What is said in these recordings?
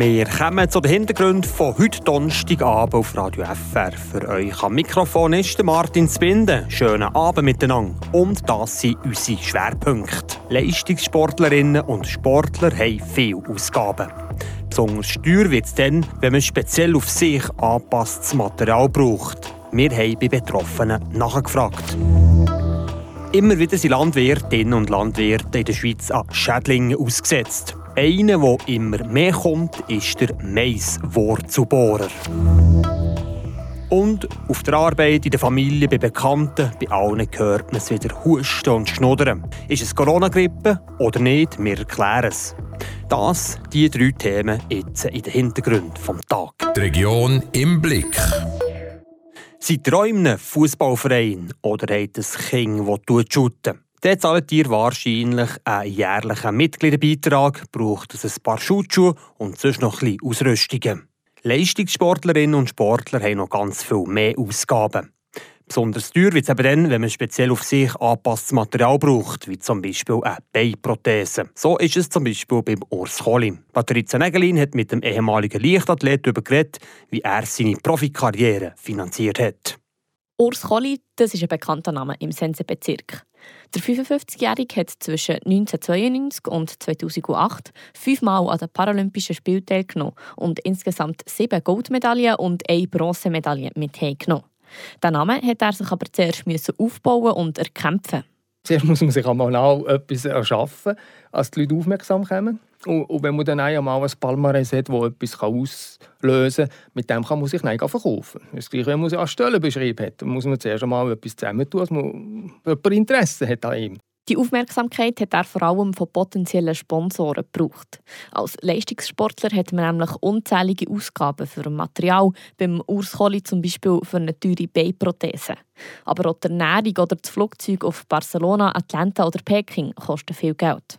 Wir kommen zu den Hintergründen von heute Donnerstagabend auf Radio FR. Für euch am Mikrofon ist Martin Zbinden. Schönen Abend miteinander. Und das sind unsere Schwerpunkte. Leistungssportlerinnen und Sportler haben viele Ausgaben. Besonders teuer wird es dann, wenn man speziell auf sich angepasstes Material braucht. Wir haben bei Betroffenen nachgefragt. Immer wieder sind Landwirtinnen und Landwirte in der Schweiz an Schädlingen ausgesetzt. Einer, der immer mehr kommt, ist der Maiswurzelbohrer. Und auf der Arbeit, in der Familie, bei Bekannten, bei allen hört man es wieder husten und schnuddern. Ist es Corona-Grippe oder nicht? Wir erklären es. Das, die drei Themen jetzt in den Hintergrund vom Tag. Die Region im Blick. Seid ihr auch Fußballverein oder habt ein Kind, das shooten Dann zahlt ihr wahrscheinlich einen jährlichen Mitgliederbeitrag, braucht es ein paar Schutzschuhe und sonst noch ein bisschen Ausrüstungen. Leistungssportlerinnen und Sportler haben noch ganz viel mehr Ausgaben. Besonders teuer wird es eben dann, wenn man speziell auf sich angepasstes Material braucht, wie zum Beispiel eine Beinprothese. So ist es zum Beispiel beim Urs Kohli. Patrizia Nägelin hat mit dem ehemaligen Leichtathlet darüber geredet, wie er seine Profikarriere finanziert hat. Urs Kohli, das ist ein bekannter Name im Sense-Bezirk. Der 55-Jährige hat zwischen 1992 und 2008 fünfmal an den Paralympischen Spielen teilgenommen und insgesamt sieben Goldmedaillen und eine Bronzemedaille mit heimgenommen. Den Namen hat er sich aber zuerst aufbauen und erkämpfen. Zuerst muss man sich einmal etwas erschaffen, als die Leute aufmerksam kommen. Und, wenn man dann einmal ein Palmares hat, das etwas auslösen kann, mit dem kann man sich dann verkaufen. Das gleiche, wenn man sich an Stellen beschrieben hat, muss man zuerst einmal etwas zusammentun, dass man jemand Interesse hat an ihm. Die Aufmerksamkeit hat er vor allem von potenziellen Sponsoren gebraucht. Als Leistungssportler hat man nämlich unzählige Ausgaben für Material, beim Urs Kohli zum Beispiel für eine teure Beinprothese. Aber auch die Ernährung oder das Flugzeug auf Barcelona, Atlanta oder Peking kosten viel Geld.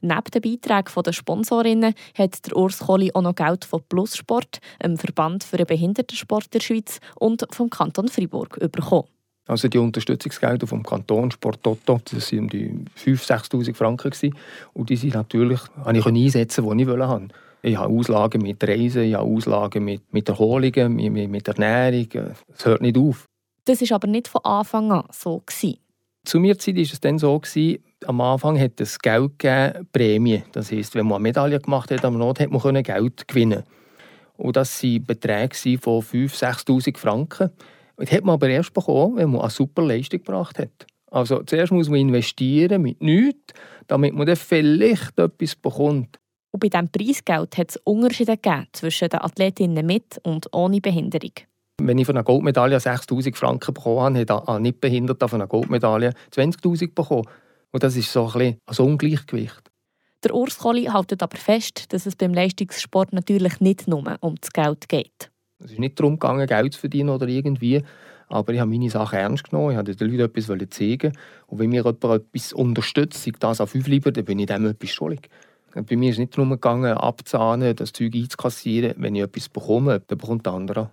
Neben den Beiträgen der Sponsorinnen hat der Urs Kohli auch noch Geld von Plussport, einem Verband für den Behindertensport der Schweiz, und vom Kanton Freiburg bekommen. Also die Unterstützungsgelder vom Kanton Sport Toto, das waren die 5'000, 6'000 Franken. Gewesen. Und die sind natürlich, habe ich einsetzen, die ich wollte. Ich habe Auslagen mit Reisen, ich habe Auslagen mit, mit Erholungen, mit, mit Ernährung. Es hört nicht auf. Das war aber nicht von Anfang an so. Gewesen. Zu mir Zeit war es dann so, gewesen, am Anfang hat es Geld gegeben, Prämie. Das heisst, wenn man eine Medaille gemacht hat, am Not hat man Geld gewinnen Und das waren Beträge von 5'000, 6'000 Franken. Das hat man aber erst bekommen, wenn man eine super Leistung gebracht hat. Also zuerst muss man investieren mit nichts, damit man dann vielleicht etwas bekommt. Und bei diesem Preisgeld hat es Unterschiede gegeben zwischen den Athletinnen mit und ohne Behinderung. Wenn ich von einer Goldmedaille 6'000 Franken bekommen habe, habe ich nicht behindert von einer Goldmedaille 20'000 bekommen. Und das ist so ein, bisschen ein Ungleichgewicht. Der Urs Kohli hält aber fest, dass es beim Leistungssport natürlich nicht nur um das Geld geht. Es ist nicht darum gegangen, Geld zu verdienen oder irgendwie. Aber ich habe meine Sachen ernst genommen. Ich wollte den Leuten etwas zeigen. Und wenn mir jemand etwas unterstützt, sei das auf 5 lieber, dann bin ich dem etwas schuldig. Bei mir ist es nicht darum gegangen, abzahnen, das Zeug einzukassieren. Wenn ich etwas bekomme, dann bekommt der andere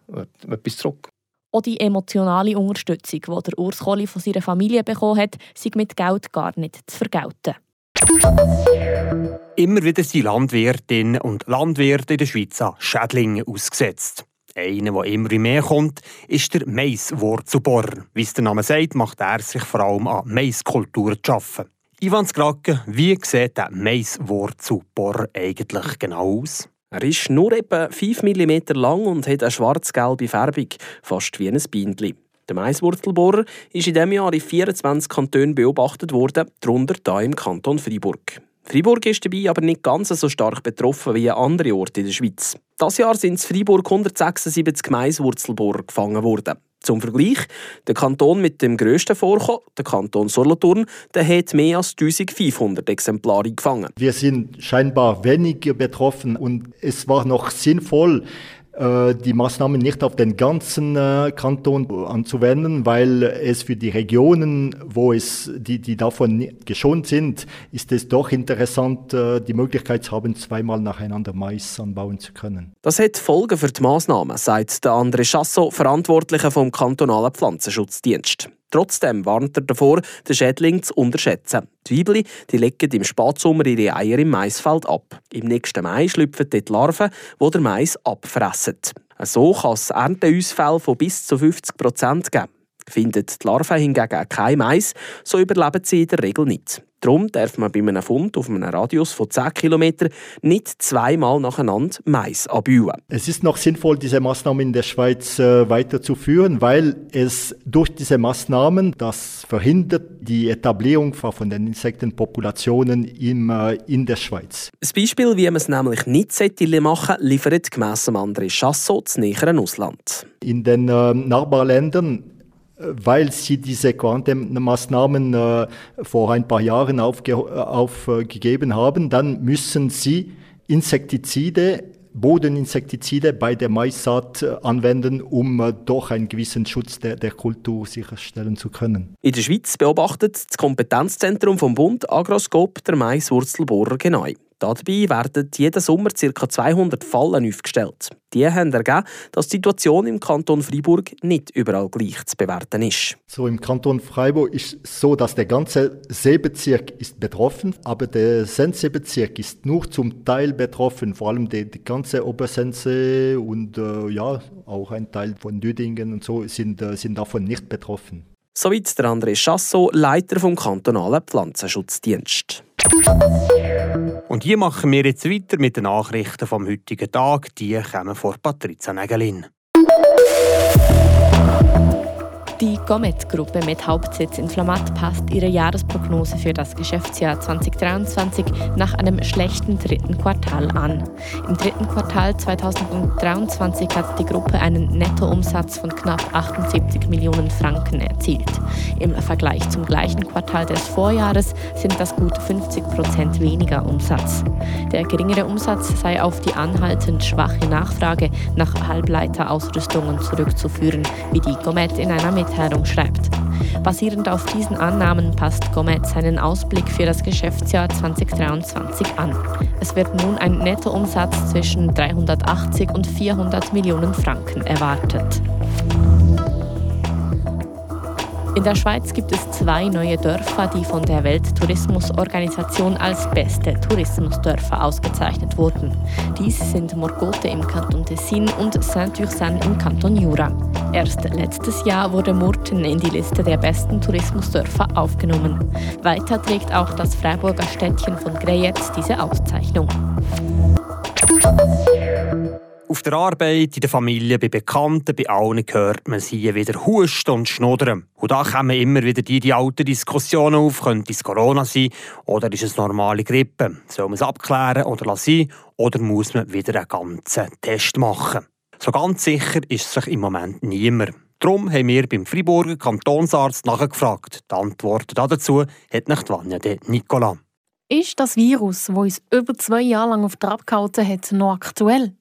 etwas zurück. Auch die emotionale Unterstützung, die der Urs Kohli von seiner Familie bekommen hat, sei mit Geld gar nicht zu vergelten. Immer wieder sind Landwirtinnen und Landwirte in der Schweiz an Schädlingen ausgesetzt. Einer, der immer mehr kommt, ist der Maiswurzelbohrer. Wie es der Name sagt, macht er sich vor allem an Maiskulturen zu arbeiten. Ivan Skrake, wie sieht der Maiswurzelbohrer eigentlich genau aus? Er ist nur etwa 5 mm lang und hat eine schwarz-gelbe Färbung, fast wie ein Bienchen. Der Maiswurzelbohrer ist in diesem Jahr in 24 Kantonen beobachtet worden, darunter hier im Kanton Freiburg. Freiburg ist dabei aber nicht ganz so stark betroffen wie andere Orte in der Schweiz. Das Jahr sind in Freiburg 176 Maiswurzelbohrer gefangen worden. Zum Vergleich, der Kanton mit dem grössten Vorkommen, der Kanton Solothurn, der hat mehr als 1500 Exemplare gefangen. Wir sind scheinbar weniger betroffen und es war noch sinnvoll, die Maßnahmen nicht auf den ganzen äh, Kanton anzuwenden, weil es für die Regionen, wo es, die, die davon geschont sind, ist es doch interessant, äh, die Möglichkeit zu haben, zweimal nacheinander Mais anbauen zu können. Das hat Folgen für die Maßnahmen, sagt der André Chassot, Verantwortlicher vom kantonalen Pflanzenschutzdienst. Trotzdem warnt er davor, den Schädling zu unterschätzen. Die Weibli die legen im Spatsommer ihre Eier im Maisfeld ab. Im nächsten Mai schlüpfen dort Larven, die der Mais abfressen. So kann es Ernteausfälle von bis zu 50 Prozent geben. Findet die Larve hingegen kein Mais, so überleben sie in der Regel nicht. Darum darf man bei einem Fund auf einem Radius von 10 km nicht zweimal nacheinander Mais abbauen. Es ist noch sinnvoll, diese Maßnahmen in der Schweiz äh, weiterzuführen, weil es durch diese Maßnahmen das verhindert die Etablierung von den Insektenpopulationen in, äh, in der Schweiz. Ein Beispiel, wie man es nämlich nicht machen sollte, liefert gemäss André Chassot das näheren Ausland. In den äh, Nachbarländern weil sie diese Quarantänemaßnahmen äh, vor ein paar Jahren aufge aufgegeben haben, dann müssen sie Insektizide, Bodeninsektizide bei der Maissaat äh, anwenden, um äh, doch einen gewissen Schutz der, der Kultur sicherstellen zu können. In der Schweiz beobachtet das Kompetenzzentrum vom Bund Agroscope der Maiswurzelbohrer genau. Dabei werden jeden Sommer ca. 200 Fallen aufgestellt. Die haben ergeben, dass die Situation im Kanton Freiburg nicht überall gleich zu bewerten ist. So im Kanton Freiburg ist es so, dass der ganze Seebezirk ist betroffen, aber der Sensebezirk ist nur zum Teil betroffen, vor allem die, die ganze Obersense und äh, ja auch ein Teil von Düdingen und so sind, äh, sind davon nicht betroffen. Soweit der André Chassot, Leiter vom kantonalen Pflanzenschutzdienst. Und hier machen wir jetzt weiter mit den Nachrichten vom heutigen Tag. Die kommen vor Patrizia Nägelin. Die Gomet-Gruppe mit Hauptsitz in Flamatt passt ihre Jahresprognose für das Geschäftsjahr 2023 nach einem schlechten dritten Quartal an. Im dritten Quartal 2023 hat die Gruppe einen Nettoumsatz von knapp 78 Millionen Franken erzielt. Im Vergleich zum gleichen Quartal des Vorjahres sind das gut 50 Prozent weniger Umsatz. Der geringere Umsatz sei auf die anhaltend schwache Nachfrage nach Halbleiterausrüstungen zurückzuführen, wie die Gomet in einer Mitteilung schreibt. Basierend auf diesen Annahmen passt Gomet seinen Ausblick für das Geschäftsjahr 2023 an. Es wird nun ein Nettoumsatz zwischen 380 und 400 Millionen Franken erwartet. In der Schweiz gibt es zwei neue Dörfer, die von der Welttourismusorganisation als beste Tourismusdörfer ausgezeichnet wurden. Dies sind Morgote im Kanton Tessin und Saint-Ursanne im Kanton Jura. Erst letztes Jahr wurde Murten in die Liste der besten Tourismusdörfer aufgenommen. Weiter trägt auch das Freiburger Städtchen von Greyetz diese Auszeichnung. Auf der Arbeit, in der Familie, bei Bekannten, bei allen hört man sie wieder husten und schnuddern. Und da kommen immer wieder die, die alten Diskussionen auf, könnte es Corona sein oder ist es normale Grippe? Soll man es abklären oder lassen oder muss man wieder einen ganzen Test machen? So ganz sicher ist sich im Moment niemand. Darum haben wir beim Freiburger Kantonsarzt nachgefragt. Die Antwort dazu hat nicht Vanja de Nicola. Ist das Virus, das uns über zwei Jahre lang auf Trab gehalten hat, noch aktuell?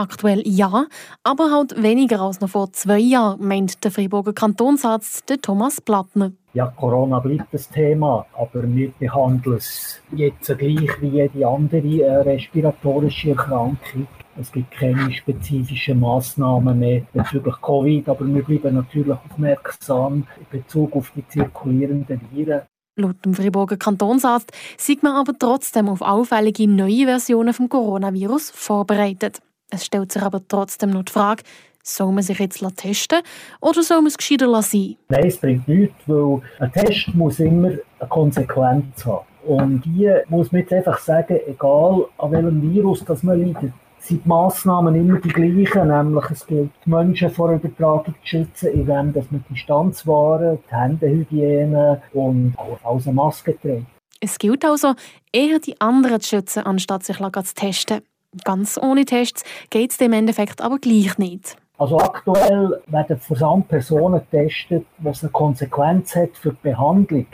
Aktuell ja, aber halt weniger als noch vor zwei Jahren, meint der Freiburger Kantonsarzt Thomas Plattner. Ja, Corona bleibt das Thema, aber wir behandeln es jetzt gleich wie jede andere äh, respiratorische Erkrankung. Es gibt keine spezifischen Maßnahmen mehr bezüglich Covid, aber wir bleiben natürlich aufmerksam in Bezug auf die zirkulierenden Viren. Laut dem Friburger Kantonsarzt sieht man aber trotzdem auf auffällige neue Versionen vom Coronavirus vorbereitet. Es stellt sich aber trotzdem noch die Frage, soll man sich jetzt testen oder soll man es gescheiter lassen? Nein, es bringt nichts, weil ein Test muss immer eine Konsequenz haben. Und hier muss man jetzt einfach sagen, egal an welchem Virus das man leidet, sind die Massnahmen immer die gleichen, nämlich es gilt, die Menschen vor Übertragung zu schützen, indem dass man Distanz wahren, die Händehygiene und auch eine Maske trägt. Es gilt also, eher die anderen zu schützen, anstatt sich zu testen. Ganz ohne Tests geht es im Endeffekt aber gleich nicht. Also aktuell werden Versandpersonen getestet, was eine Konsequenz hat für die Behandlung.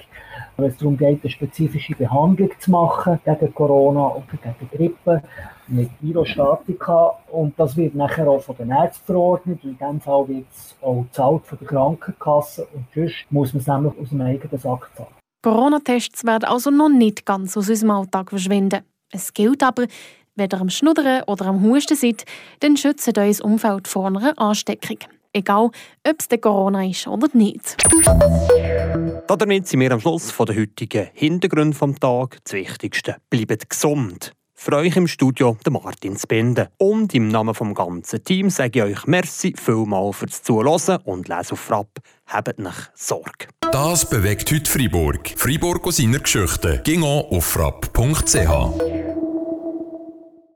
Wenn es darum geht, eine spezifische Behandlung zu machen gegen Corona oder gegen Grippe mit Virostatika und das wird nachher auch von den Ärzten verordnet. In diesem Fall wird es auch gezahlt von der Krankenkasse und sonst muss man es nämlich aus dem eigenen Sack zahlen. Corona-Tests werden also noch nicht ganz aus unserem Alltag verschwinden. Es gilt aber, wenn ihr am Schnuddern oder am Husten seid, dann schützt euer Umfeld vor einer Ansteckung. egal ob es Corona ist oder nicht. Damit sind wir am Schluss von der heutigen Hintergrund vom Tag. Das Wichtigste, bleibt gesund. Für euch im Studio der Martin Spinde. Und im Namen vom ganzen Team sage ich euch Merci vielmal fürs Zuhören und lesen auf Frapp. Habt nach Sorge. Das bewegt heute Freiburg. Freiburg aus seiner Geschichte. Ging auf frapp.ch.